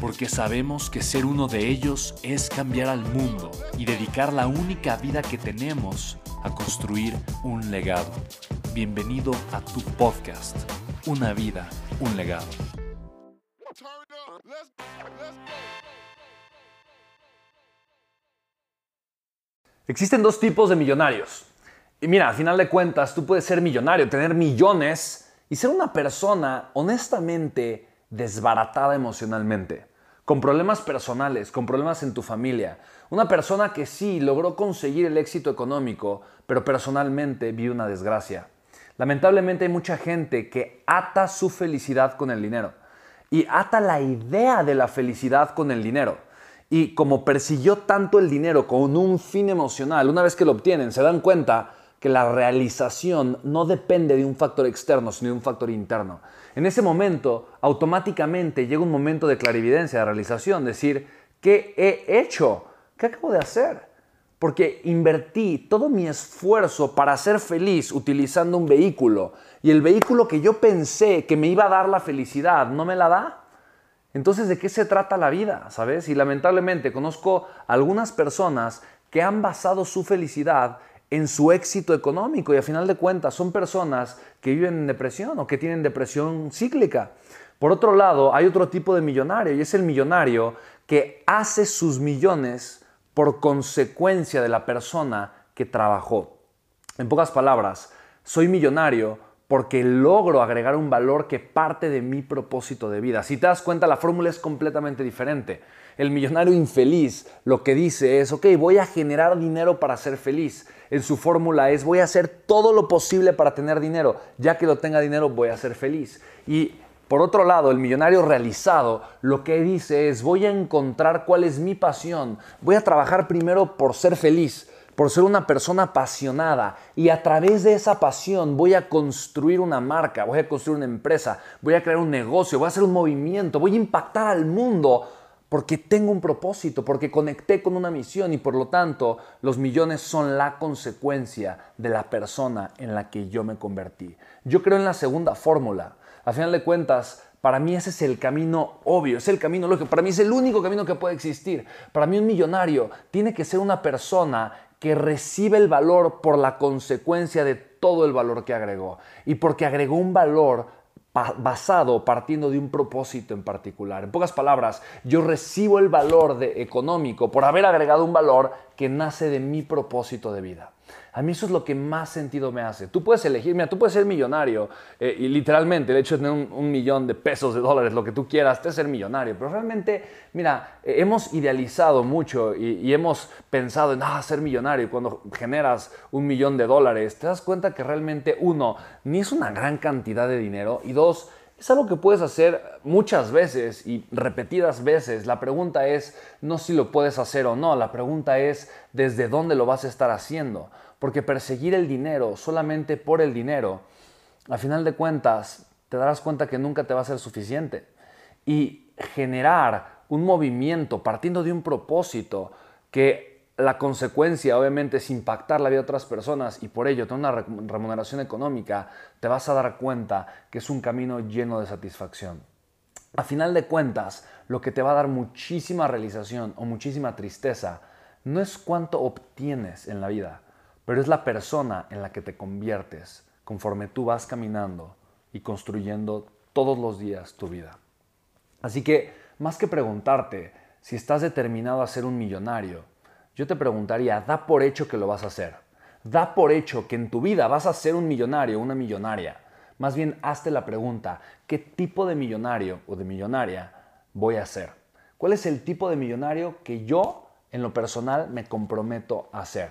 porque sabemos que ser uno de ellos es cambiar al mundo y dedicar la única vida que tenemos a construir un legado. Bienvenido a tu podcast, Una vida, un legado. Existen dos tipos de millonarios. Y mira, al final de cuentas, tú puedes ser millonario, tener millones y ser una persona honestamente desbaratada emocionalmente, con problemas personales, con problemas en tu familia. Una persona que sí logró conseguir el éxito económico, pero personalmente vive una desgracia. Lamentablemente hay mucha gente que ata su felicidad con el dinero y ata la idea de la felicidad con el dinero. Y como persiguió tanto el dinero con un fin emocional, una vez que lo obtienen, se dan cuenta que la realización no depende de un factor externo, sino de un factor interno. En ese momento, automáticamente llega un momento de clarividencia, de realización, decir, ¿qué he hecho? ¿Qué acabo de hacer? Porque invertí todo mi esfuerzo para ser feliz utilizando un vehículo y el vehículo que yo pensé que me iba a dar la felicidad no me la da. Entonces, ¿de qué se trata la vida? ¿Sabes? Y lamentablemente conozco algunas personas que han basado su felicidad en su éxito económico y a final de cuentas son personas que viven en depresión o que tienen depresión cíclica. Por otro lado, hay otro tipo de millonario y es el millonario que hace sus millones por consecuencia de la persona que trabajó. En pocas palabras, soy millonario porque logro agregar un valor que parte de mi propósito de vida. Si te das cuenta, la fórmula es completamente diferente. El millonario infeliz lo que dice es, ok, voy a generar dinero para ser feliz en su fórmula es voy a hacer todo lo posible para tener dinero. Ya que lo tenga dinero voy a ser feliz. Y por otro lado, el millonario realizado lo que dice es voy a encontrar cuál es mi pasión. Voy a trabajar primero por ser feliz, por ser una persona apasionada y a través de esa pasión voy a construir una marca, voy a construir una empresa, voy a crear un negocio, voy a hacer un movimiento, voy a impactar al mundo porque tengo un propósito, porque conecté con una misión y por lo tanto los millones son la consecuencia de la persona en la que yo me convertí. Yo creo en la segunda fórmula. A final de cuentas, para mí ese es el camino obvio, es el camino lógico, para mí es el único camino que puede existir. Para mí un millonario tiene que ser una persona que recibe el valor por la consecuencia de todo el valor que agregó y porque agregó un valor basado partiendo de un propósito en particular. En pocas palabras, yo recibo el valor de económico por haber agregado un valor que nace de mi propósito de vida. A mí eso es lo que más sentido me hace. Tú puedes elegir, mira, tú puedes ser millonario eh, y literalmente el hecho de tener un, millón de pesos, de dólares, lo que tú quieras, te ser millonario. Pero realmente, mira, eh, hemos idealizado mucho y, hemos pensado en ah, ser millonario. Cuando generas un millón de dólares, te das cuenta que realmente, uno, ni es una gran cantidad de dinero y dos, es algo que puedes hacer muchas veces y repetidas veces. La pregunta es no si lo puedes hacer o no, la pregunta es desde dónde lo vas a estar haciendo. Porque perseguir el dinero solamente por el dinero, a final de cuentas, te darás cuenta que nunca te va a ser suficiente. Y generar un movimiento partiendo de un propósito que la consecuencia obviamente es impactar la vida de otras personas y por ello tener una remuneración económica, te vas a dar cuenta que es un camino lleno de satisfacción. A final de cuentas, lo que te va a dar muchísima realización o muchísima tristeza no es cuánto obtienes en la vida, pero es la persona en la que te conviertes conforme tú vas caminando y construyendo todos los días tu vida. Así que, más que preguntarte si estás determinado a ser un millonario, yo te preguntaría, da por hecho que lo vas a hacer. Da por hecho que en tu vida vas a ser un millonario, una millonaria. Más bien, hazte la pregunta, ¿qué tipo de millonario o de millonaria voy a ser? ¿Cuál es el tipo de millonario que yo, en lo personal, me comprometo a ser?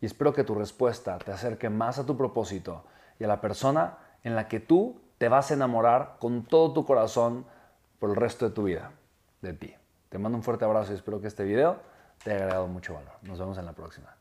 Y espero que tu respuesta te acerque más a tu propósito y a la persona en la que tú te vas a enamorar con todo tu corazón por el resto de tu vida, de ti. Te mando un fuerte abrazo y espero que este video te haya agregado mucho valor. Nos vemos en la próxima.